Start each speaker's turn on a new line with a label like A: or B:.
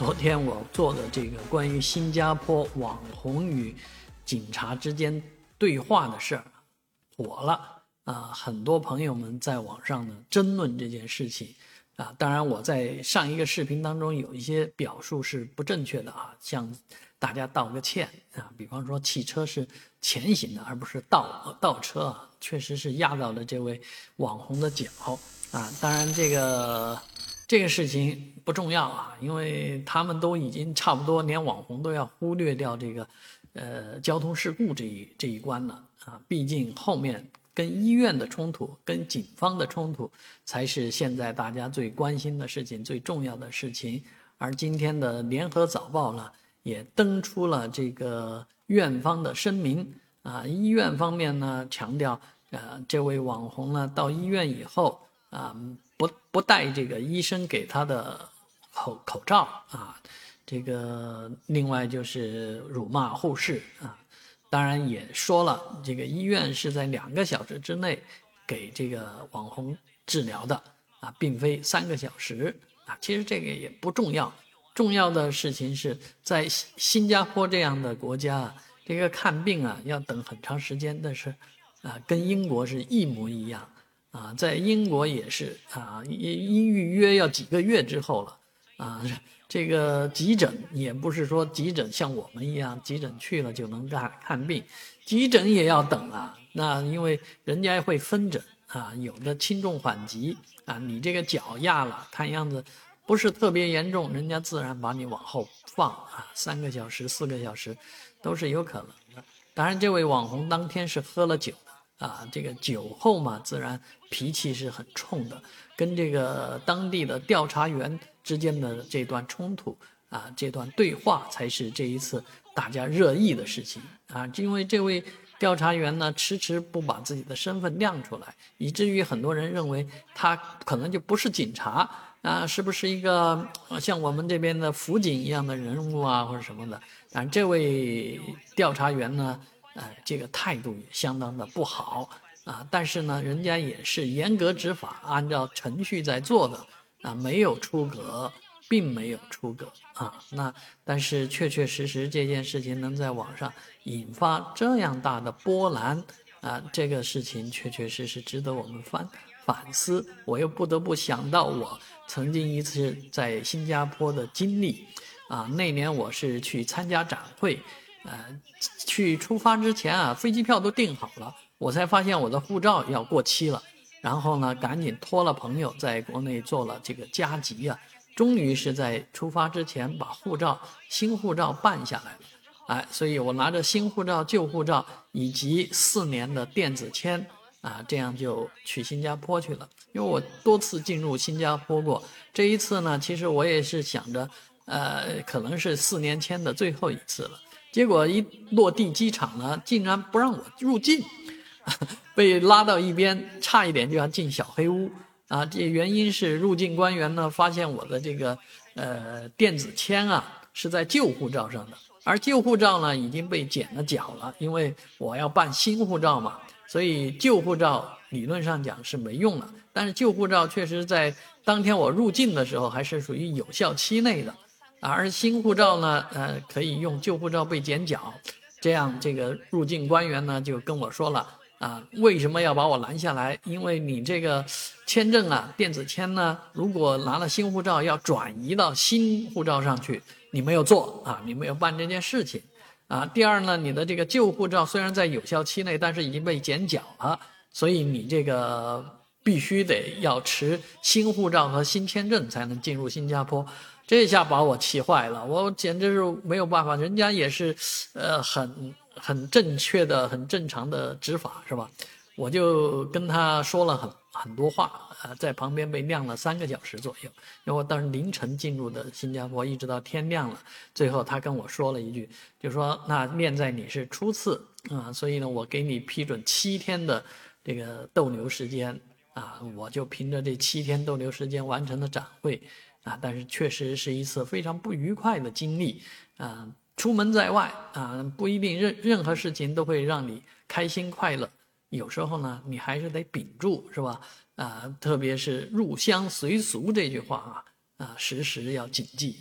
A: 昨天我做的这个关于新加坡网红与警察之间对话的事儿火了啊！很多朋友们在网上呢争论这件事情啊。当然，我在上一个视频当中有一些表述是不正确的啊，向大家道个歉啊。比方说，汽车是前行的，而不是倒倒车啊，确实是压到了这位网红的脚啊。当然，这个。这个事情不重要啊，因为他们都已经差不多，连网红都要忽略掉这个，呃，交通事故这一这一关了啊。毕竟后面跟医院的冲突、跟警方的冲突，才是现在大家最关心的事情、最重要的事情。而今天的联合早报呢，也登出了这个院方的声明啊。医院方面呢，强调，呃，这位网红呢，到医院以后啊。不不戴这个医生给他的口口罩啊，这个另外就是辱骂护士啊，当然也说了，这个医院是在两个小时之内给这个网红治疗的啊，并非三个小时啊。其实这个也不重要，重要的事情是在新新加坡这样的国家啊，这个看病啊要等很长时间，但是啊，跟英国是一模一样。啊，在英国也是啊，一一预约要几个月之后了啊。这个急诊也不是说急诊像我们一样，急诊去了就能看看病，急诊也要等啊。那因为人家会分诊啊，有的轻重缓急啊。你这个脚压了，看样子不是特别严重，人家自然把你往后放啊，三个小时、四个小时都是有可能的。当然，这位网红当天是喝了酒。啊，这个酒后嘛，自然脾气是很冲的，跟这个当地的调查员之间的这段冲突啊，这段对话才是这一次大家热议的事情啊。因为这位调查员呢，迟迟不把自己的身份亮出来，以至于很多人认为他可能就不是警察啊，是不是一个像我们这边的辅警一样的人物啊，或者什么的？啊，这位调查员呢？哎，这个态度也相当的不好啊！但是呢，人家也是严格执法，按照程序在做的啊，没有出格，并没有出格啊。那但是确确实实这件事情能在网上引发这样大的波澜啊，这个事情确确实实值得我们反反思。我又不得不想到我曾经一次在新加坡的经历啊，那年我是去参加展会。呃，去出发之前啊，飞机票都订好了，我才发现我的护照要过期了。然后呢，赶紧托了朋友在国内做了这个加急啊，终于是在出发之前把护照新护照办下来了。哎，所以我拿着新护照、旧护照以及四年的电子签啊，这样就去新加坡去了。因为我多次进入新加坡过，这一次呢，其实我也是想着，呃，可能是四年签的最后一次了。结果一落地机场呢，竟然不让我入境，被拉到一边，差一点就要进小黑屋啊！这原因是入境官员呢发现我的这个呃电子签啊是在旧护照上的，而旧护照呢已经被剪了角了，因为我要办新护照嘛，所以旧护照理论上讲是没用了。但是旧护照确实在当天我入境的时候还是属于有效期内的。而新护照呢，呃，可以用旧护照被剪角，这样这个入境官员呢就跟我说了啊，为什么要把我拦下来？因为你这个签证啊，电子签呢，如果拿了新护照要转移到新护照上去，你没有做啊，你没有办这件事情啊。第二呢，你的这个旧护照虽然在有效期内，但是已经被剪角了，所以你这个必须得要持新护照和新签证才能进入新加坡。这下把我气坏了，我简直是没有办法。人家也是，呃，很很正确的、很正常的执法，是吧？我就跟他说了很很多话，呃，在旁边被晾了三个小时左右。因为我当时凌晨进入的新加坡，一直到天亮了。最后他跟我说了一句，就说：“那念在你是初次啊，所以呢，我给你批准七天的这个逗留时间啊。”我就凭着这七天逗留时间完成了展会。啊，但是确实是一次非常不愉快的经历，啊，出门在外啊，不一定任任何事情都会让你开心快乐，有时候呢，你还是得屏住，是吧？啊，特别是入乡随俗这句话啊，啊，时时要谨记。